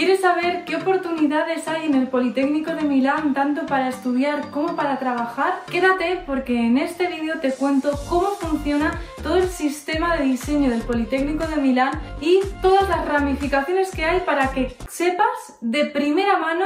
¿Quieres saber qué oportunidades hay en el Politécnico de Milán tanto para estudiar como para trabajar? Quédate porque en este vídeo te cuento cómo funciona todo el sistema de diseño del Politécnico de Milán y todas las ramificaciones que hay para que sepas de primera mano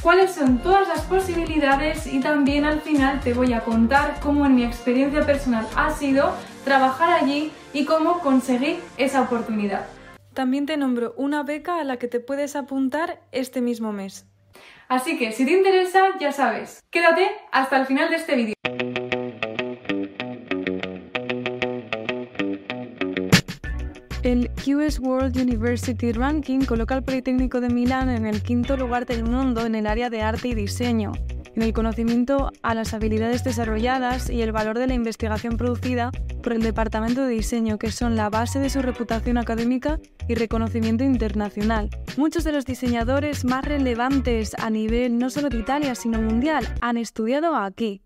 cuáles son todas las posibilidades y también al final te voy a contar cómo en mi experiencia personal ha sido trabajar allí y cómo conseguí esa oportunidad. También te nombro una beca a la que te puedes apuntar este mismo mes. Así que si te interesa, ya sabes, quédate hasta el final de este vídeo. El QS World University Ranking coloca al Politécnico de Milán en el quinto lugar del mundo en el área de arte y diseño, en el conocimiento a las habilidades desarrolladas y el valor de la investigación producida por el Departamento de Diseño, que son la base de su reputación académica y reconocimiento internacional. Muchos de los diseñadores más relevantes a nivel no solo de Italia, sino mundial, han estudiado aquí.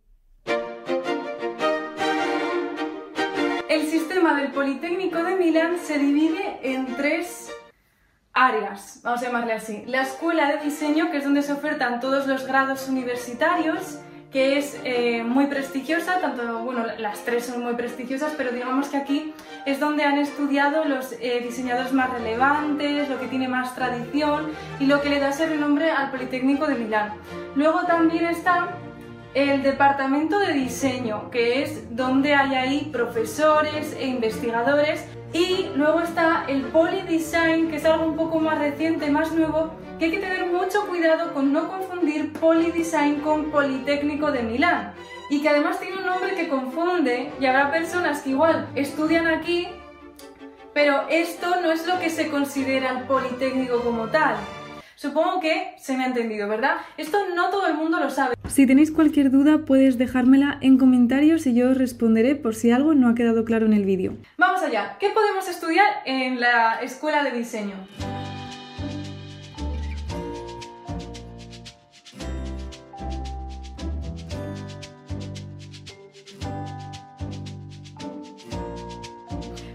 El sistema del Politécnico de Milán se divide en tres áreas, vamos a llamarle así. La escuela de diseño, que es donde se ofertan todos los grados universitarios, que es eh, muy prestigiosa, tanto, bueno, las tres son muy prestigiosas, pero digamos que aquí es donde han estudiado los eh, diseñadores más relevantes, lo que tiene más tradición y lo que le da ese renombre al Politécnico de Milán. Luego también está el departamento de diseño, que es donde hay ahí profesores e investigadores y luego está el Polydesign, que es algo un poco más reciente, más nuevo, que hay que tener mucho cuidado con no confundir Polydesign con Politécnico de Milán. Y que además tiene un nombre que confunde y habrá personas que igual estudian aquí, pero esto no es lo que se considera el Politécnico como tal. Supongo que se me ha entendido, ¿verdad? Esto no todo el mundo lo sabe. Si tenéis cualquier duda puedes dejármela en comentarios y yo os responderé por si algo no ha quedado claro en el vídeo. Vamos allá, ¿qué podemos estudiar en la escuela de diseño?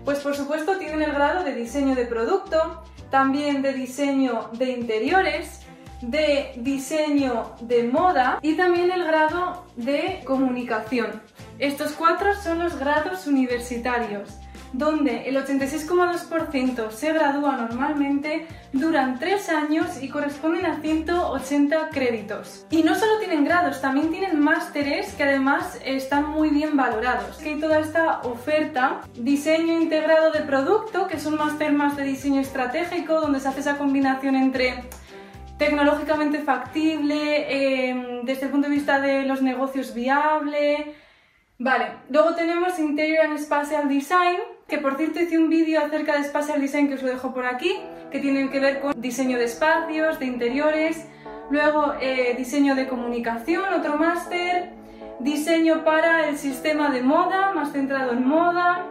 Pues por supuesto tienen el grado de diseño de producto, también de diseño de interiores, de diseño de moda y también el grado de comunicación. Estos cuatro son los grados universitarios donde el 86,2% se gradúa normalmente, duran 3 años y corresponden a 180 créditos. Y no solo tienen grados, también tienen másteres que además están muy bien valorados. Que hay toda esta oferta, diseño integrado de producto, que es un máster más de diseño estratégico, donde se hace esa combinación entre tecnológicamente factible, em, desde el punto de vista de los negocios viable. Vale, luego tenemos Interior and Spatial Design, que por cierto hice un vídeo acerca de Spatial Design que os lo dejo por aquí, que tiene que ver con diseño de espacios, de interiores, luego eh, diseño de comunicación, otro máster, diseño para el sistema de moda, más centrado en moda,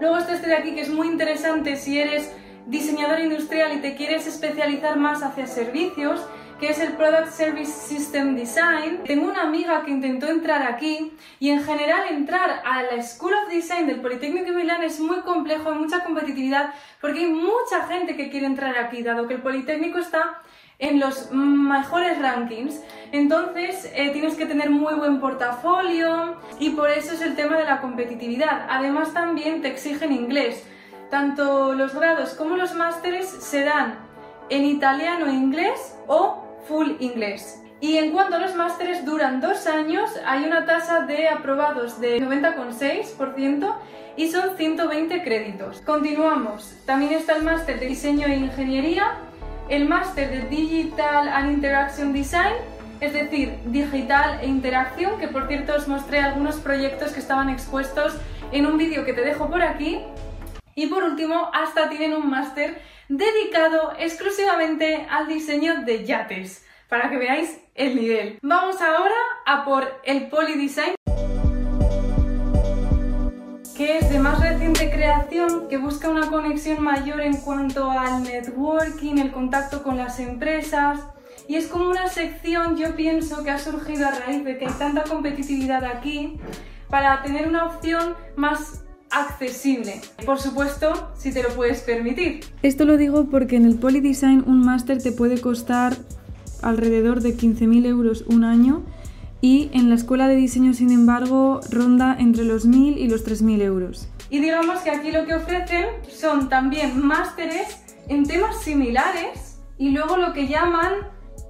luego este, este de aquí que es muy interesante si eres diseñador industrial y te quieres especializar más hacia servicios, que es el Product Service System Design. Tengo una amiga que intentó entrar aquí y en general entrar a la School of Design del Politécnico de Milán es muy complejo, hay mucha competitividad porque hay mucha gente que quiere entrar aquí, dado que el Politécnico está en los mejores rankings. Entonces eh, tienes que tener muy buen portafolio y por eso es el tema de la competitividad. Además también te exigen inglés. Tanto los grados como los másteres se dan en italiano e inglés o full inglés. Y en cuanto a los másteres, duran dos años, hay una tasa de aprobados de 90,6% y son 120 créditos. Continuamos. También está el máster de diseño e ingeniería, el máster de Digital and Interaction Design, es decir, digital e interacción, que por cierto os mostré algunos proyectos que estaban expuestos en un vídeo que te dejo por aquí. Y por último, hasta tienen un máster dedicado exclusivamente al diseño de yates, para que veáis el nivel. Vamos ahora a por el Polydesign que es de más reciente creación, que busca una conexión mayor en cuanto al networking, el contacto con las empresas, y es como una sección, yo pienso, que ha surgido a raíz de que hay tanta competitividad aquí, para tener una opción más accesible. Por supuesto, si te lo puedes permitir. Esto lo digo porque en el Polydesign un máster te puede costar alrededor de 15.000 euros un año y en la escuela de diseño, sin embargo, ronda entre los 1.000 y los 3.000 euros. Y digamos que aquí lo que ofrecen son también másteres en temas similares y luego lo que llaman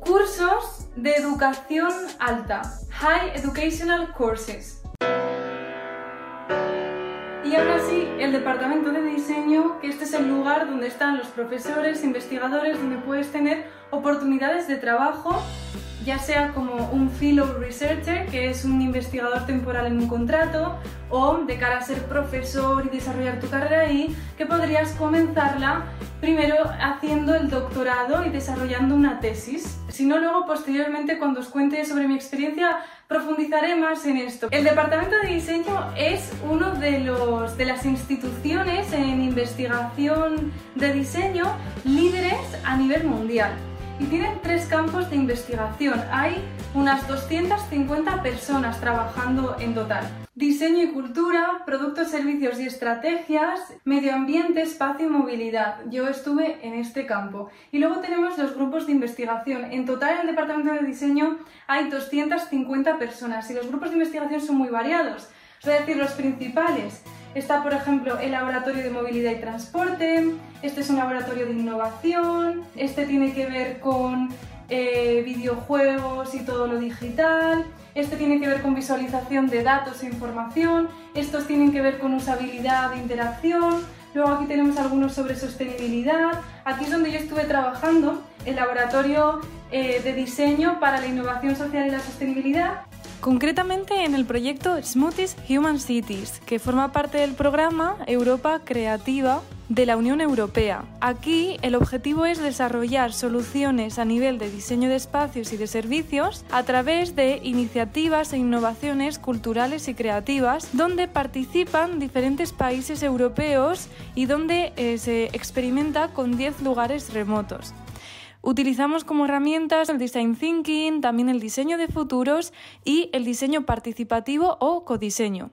cursos de educación alta, High Educational Courses. Y aún así, el departamento de diseño, que este es el lugar donde están los profesores, investigadores, donde puedes tener oportunidades de trabajo ya sea como un fellow researcher, que es un investigador temporal en un contrato, o de cara a ser profesor y desarrollar tu carrera ahí, que podrías comenzarla primero haciendo el doctorado y desarrollando una tesis. Si no, luego posteriormente cuando os cuente sobre mi experiencia profundizaré más en esto. El departamento de diseño es uno de, los, de las instituciones en investigación de diseño líderes a nivel mundial y tienen tres campos de investigación. Hay unas 250 personas trabajando en total. Diseño y cultura, productos, servicios y estrategias, medio ambiente, espacio y movilidad. Yo estuve en este campo. Y luego tenemos los grupos de investigación. En total en el departamento de diseño hay 250 personas y los grupos de investigación son muy variados. A decir los principales. Está, por ejemplo, el laboratorio de movilidad y transporte, este es un laboratorio de innovación, este tiene que ver con eh, videojuegos y todo lo digital, este tiene que ver con visualización de datos e información, estos tienen que ver con usabilidad e interacción, luego aquí tenemos algunos sobre sostenibilidad, aquí es donde yo estuve trabajando, el laboratorio eh, de diseño para la innovación social y la sostenibilidad, concretamente en el proyecto Smoothies Human Cities, que forma parte del programa Europa Creativa de la Unión Europea. Aquí el objetivo es desarrollar soluciones a nivel de diseño de espacios y de servicios a través de iniciativas e innovaciones culturales y creativas donde participan diferentes países europeos y donde eh, se experimenta con 10 lugares remotos. Utilizamos como herramientas el design thinking, también el diseño de futuros y el diseño participativo o codiseño.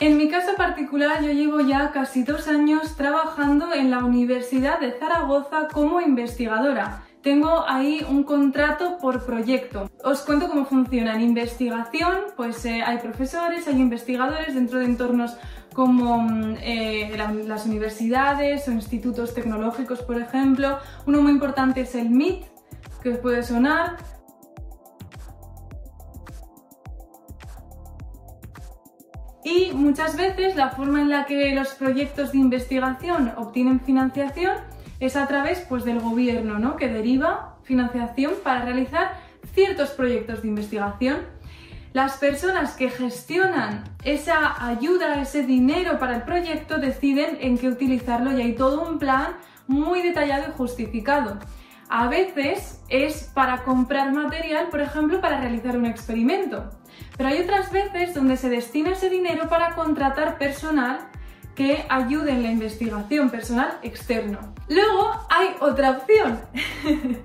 En mi caso particular, yo llevo ya casi dos años trabajando en la Universidad de Zaragoza como investigadora. Tengo ahí un contrato por proyecto. Os cuento cómo funciona. En investigación, pues eh, hay profesores, hay investigadores dentro de entornos como mm, eh, las universidades o institutos tecnológicos, por ejemplo. Uno muy importante es el MIT, que os puede sonar. Y muchas veces la forma en la que los proyectos de investigación obtienen financiación es a través pues, del gobierno, ¿no? que deriva financiación para realizar ciertos proyectos de investigación. Las personas que gestionan esa ayuda, ese dinero para el proyecto, deciden en qué utilizarlo y hay todo un plan muy detallado y justificado. A veces es para comprar material, por ejemplo, para realizar un experimento. Pero hay otras veces donde se destina ese dinero para contratar personal que ayude en la investigación, personal externo. Luego hay otra opción,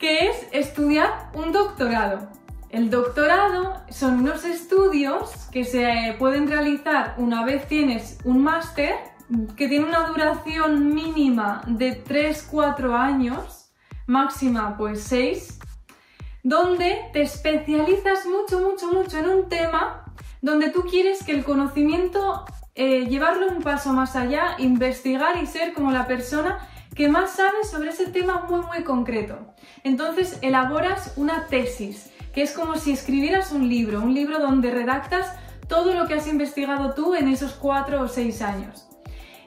que es estudiar un doctorado. El doctorado son unos estudios que se pueden realizar una vez tienes un máster que tiene una duración mínima de 3-4 años, máxima pues 6, donde te especializas mucho, mucho, mucho en un tema donde tú quieres que el conocimiento, eh, llevarlo un paso más allá, investigar y ser como la persona que más sabe sobre ese tema muy, muy concreto. Entonces elaboras una tesis que es como si escribieras un libro, un libro donde redactas todo lo que has investigado tú en esos cuatro o seis años.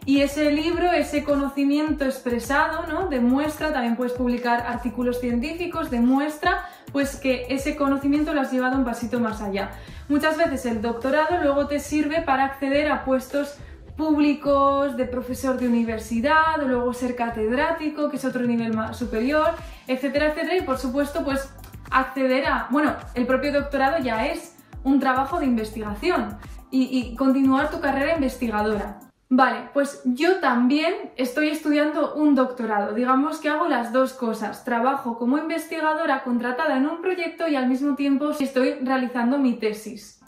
Y ese libro, ese conocimiento expresado, ¿no? Demuestra, también puedes publicar artículos científicos, demuestra pues que ese conocimiento lo has llevado un pasito más allá. Muchas veces el doctorado luego te sirve para acceder a puestos públicos de profesor de universidad, luego ser catedrático, que es otro nivel más superior, etcétera, etcétera, y por supuesto, pues acceder a, bueno, el propio doctorado ya es un trabajo de investigación y, continuar tu carrera investigadora. Vale, pues yo también estoy estudiando un doctorado. Digamos que hago las dos cosas. Trabajo como investigadora contratada en un proyecto y al mismo tiempo estoy realizando mi tesis.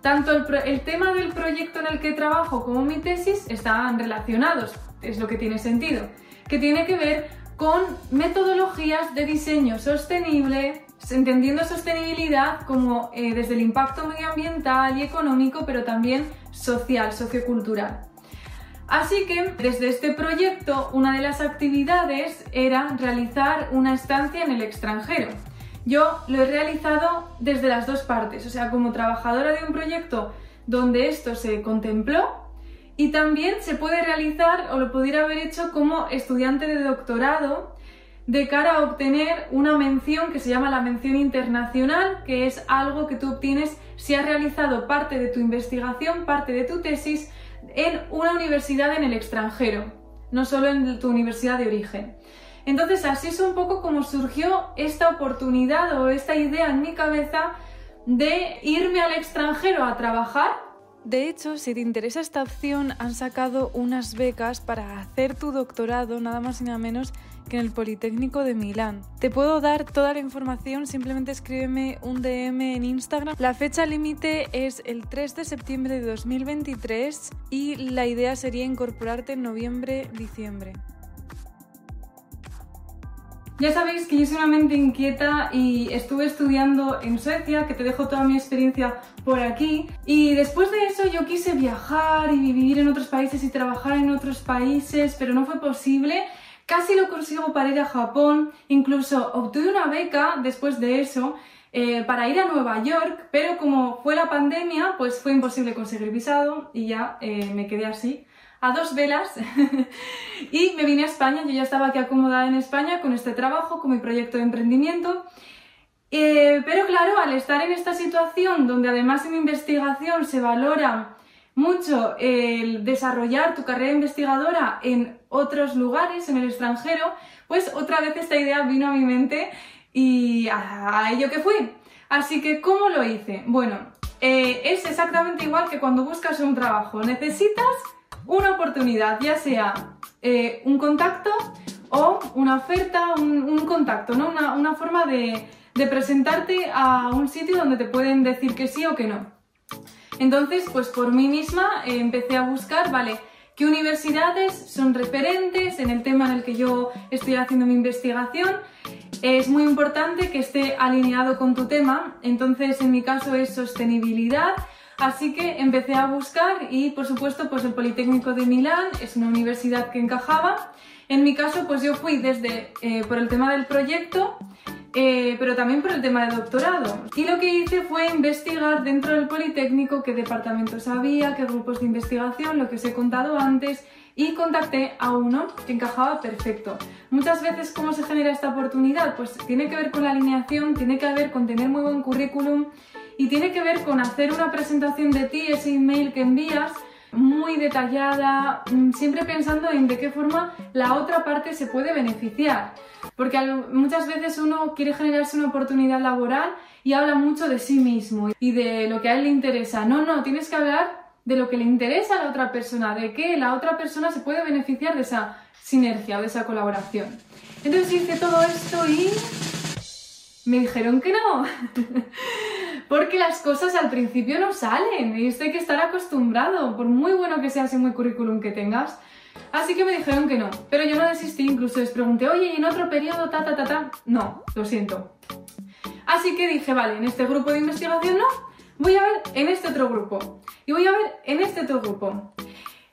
tanto el, tema del proyecto en el que trabajo como mi tesis están relacionados, es lo que tiene sentido, que tiene que ver con metodologías de diseño sostenible, entendiendo sostenibilidad como eh, desde el impacto medioambiental y económico, pero también social, sociocultural. Así que desde este proyecto una de las actividades era realizar una estancia en el extranjero. Yo lo he realizado desde las dos partes, o sea, como trabajadora de un proyecto donde esto se contempló y también se puede realizar o lo pudiera haber hecho como estudiante de doctorado de cara a obtener una mención que se llama la mención internacional, que es algo que tú obtienes si has realizado parte de tu investigación, parte de tu tesis en una universidad en el extranjero, no solo en tu universidad de origen. Entonces así es un poco como surgió esta oportunidad o esta idea en mi cabeza de irme al extranjero a trabajar. De hecho, si te interesa esta opción, han sacado unas becas para hacer tu doctorado, nada más y nada menos en el Politécnico de Milán. Te puedo dar toda la información, simplemente escríbeme un DM en Instagram. La fecha límite es el 3 de septiembre de 2023 y la idea sería incorporarte en noviembre-diciembre. Ya sabéis que yo soy una mente inquieta y estuve estudiando en Suecia, que te dejo toda mi experiencia por aquí. Y después de eso yo quise viajar y vivir en otros países y trabajar en otros países, pero no fue posible. Casi lo consigo para ir a Japón, incluso obtuve una beca después de eso eh, para ir a Nueva York, pero como fue la pandemia, pues fue imposible conseguir visado y ya eh, me quedé así a dos velas y me vine a España. Yo ya estaba aquí acomodada en España con este trabajo, con mi proyecto de emprendimiento. Eh, pero claro, al estar en esta situación donde además en mi investigación se valora mucho el desarrollar tu carrera investigadora en otros lugares, en el extranjero, pues otra vez esta idea vino a mi mente y a ello que fui. Así que, ¿cómo lo hice? Bueno, eh, es exactamente igual que cuando buscas un trabajo. Necesitas una oportunidad, ya sea eh, un contacto o una oferta, un, contacto, ¿no? una, forma de, presentarte a un sitio donde te pueden decir que sí o que no. Entonces, pues por mí misma eh, empecé a buscar, vale, qué universidades son referentes en el tema en el que yo estoy haciendo mi investigación. Es muy importante que esté alineado con tu tema, entonces en mi caso es sostenibilidad, Así que empecé a buscar y por supuesto pues el Politécnico de Milán es una universidad que encajaba. En mi caso pues yo fui desde eh, por el tema del proyecto eh, pero también por el tema de doctorado. Y lo que hice fue investigar dentro del Politécnico qué departamentos había, qué grupos de investigación, lo que os he contado antes, y contacté a uno que encajaba perfecto. Muchas veces, ¿cómo se genera esta oportunidad? Pues tiene que ver con la alineación, tiene que ver con tener muy buen currículum y tiene que ver con hacer una presentación de ti, ese email que envías, muy detallada, mm, siempre pensando en de qué forma la otra parte se puede beneficiar. Porque muchas veces uno quiere generarse una oportunidad laboral y habla mucho de sí mismo y de lo que a él le interesa. No, no, tienes que hablar de lo que le interesa a la otra persona, de que la otra persona se puede beneficiar de esa sinergia o de esa colaboración. Entonces hice todo esto y me dijeron que no. Porque las cosas al principio no salen y esto hay que estar acostumbrado, por muy bueno que seas y muy currículum que tengas. Así que me dijeron que no, pero yo no desistí, incluso les pregunté, oye, ¿y en otro periodo ta ta ta ta? No, lo siento. Así que dije, vale, en este grupo de investigación no, voy a ver en este otro grupo y voy a ver en este otro grupo.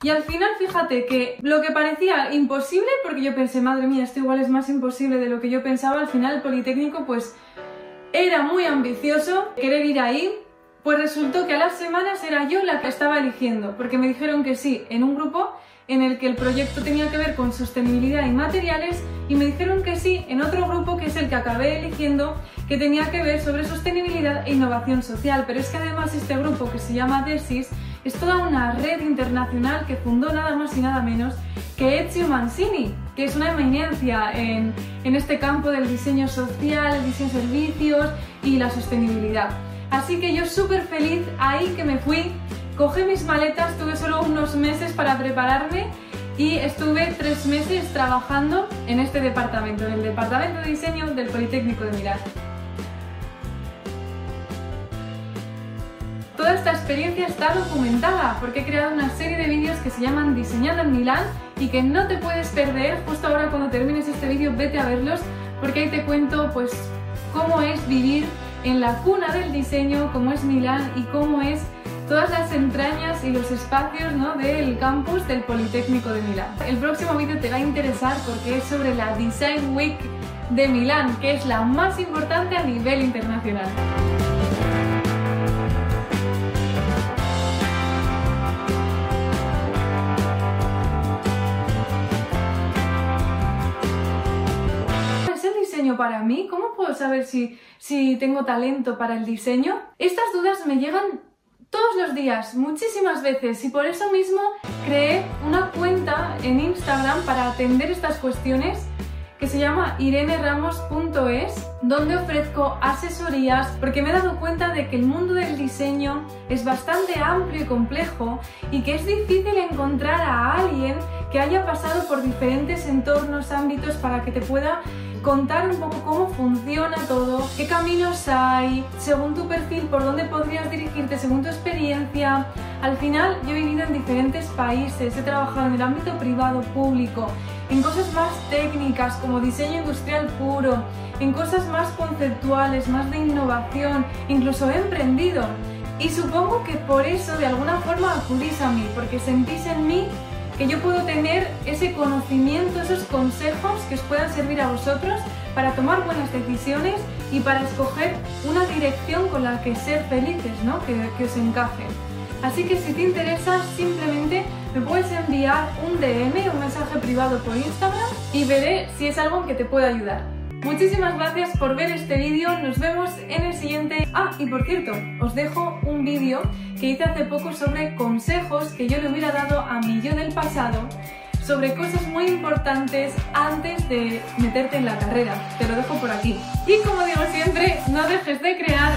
Y al final, fíjate que lo que parecía imposible, porque yo pensé, madre mía, esto igual es más imposible de lo que yo pensaba, al final el Politécnico pues era muy ambicioso querer ir ahí, pues resultó que a las semanas era yo la que estaba eligiendo, porque me dijeron que sí en un grupo en el que el proyecto tenía que ver con sostenibilidad y materiales y me dijeron que sí en otro grupo que es el que acabé eligiendo que tenía que ver sobre sostenibilidad e innovación social. Pero es que además este grupo que se llama DESIS es toda una red internacional que fundó nada más y nada menos que Ezio Mancini, que es una eminencia en, en este campo del diseño social, el diseño de servicios y la sostenibilidad. Así que yo súper feliz ahí que me fui, cogí mis maletas, tuve solo unos meses para prepararme y estuve tres meses trabajando en este departamento, en el departamento de diseño del Politécnico de Milán. Toda esta experiencia está documentada porque he creado una serie de vídeos que se llaman Diseñando en Milán y que no te puedes perder. Justo ahora cuando termines este vídeo vete a verlos porque ahí te cuento pues cómo es vivir en la cuna del diseño, cómo es Milán y cómo es todas las entrañas y los espacios ¿no? del campus del Politécnico de Milán. El próximo vídeo te va a interesar porque es sobre la Design Week de Milán, que es la más importante a nivel internacional. Para mí? ¿Cómo puedo saber si, si tengo talento para el diseño? Estas dudas me llegan todos los días, muchísimas veces y por eso mismo creé una cuenta en Instagram para atender estas cuestiones que se llama ireneramos.es, donde ofrezco asesorías porque me he dado cuenta de que el mundo del diseño es bastante amplio y complejo y que es difícil encontrar a alguien que haya pasado por diferentes entornos, ámbitos para que te pueda contar un poco cómo funciona todo, qué caminos hay, según tu perfil, por dónde podrías dirigirte, según tu experiencia. Al final, yo he vivido en diferentes países, he trabajado en el ámbito privado, público, en cosas más técnicas como diseño industrial puro, en cosas más conceptuales, más de innovación, incluso he emprendido. Y supongo que por eso de alguna forma acudís a mí, porque sentís en mí que yo puedo tener ese conocimiento, esos consejos que os puedan servir a vosotros para tomar buenas decisiones y para escoger una dirección con la que ser felices, ¿no? que, os encaje. Así que si te interesa, simplemente me puedes enviar un DM, un mensaje privado por Instagram y veré si es algo que te pueda ayudar. Muchísimas gracias por ver este vídeo, nos vemos en el siguiente... Ah, y por cierto, os dejo un vídeo que hice hace poco sobre consejos que yo le hubiera dado a mi yo del pasado sobre cosas muy importantes antes de meterte en la carrera. Te lo dejo por aquí. Y como digo siempre, no dejes de crear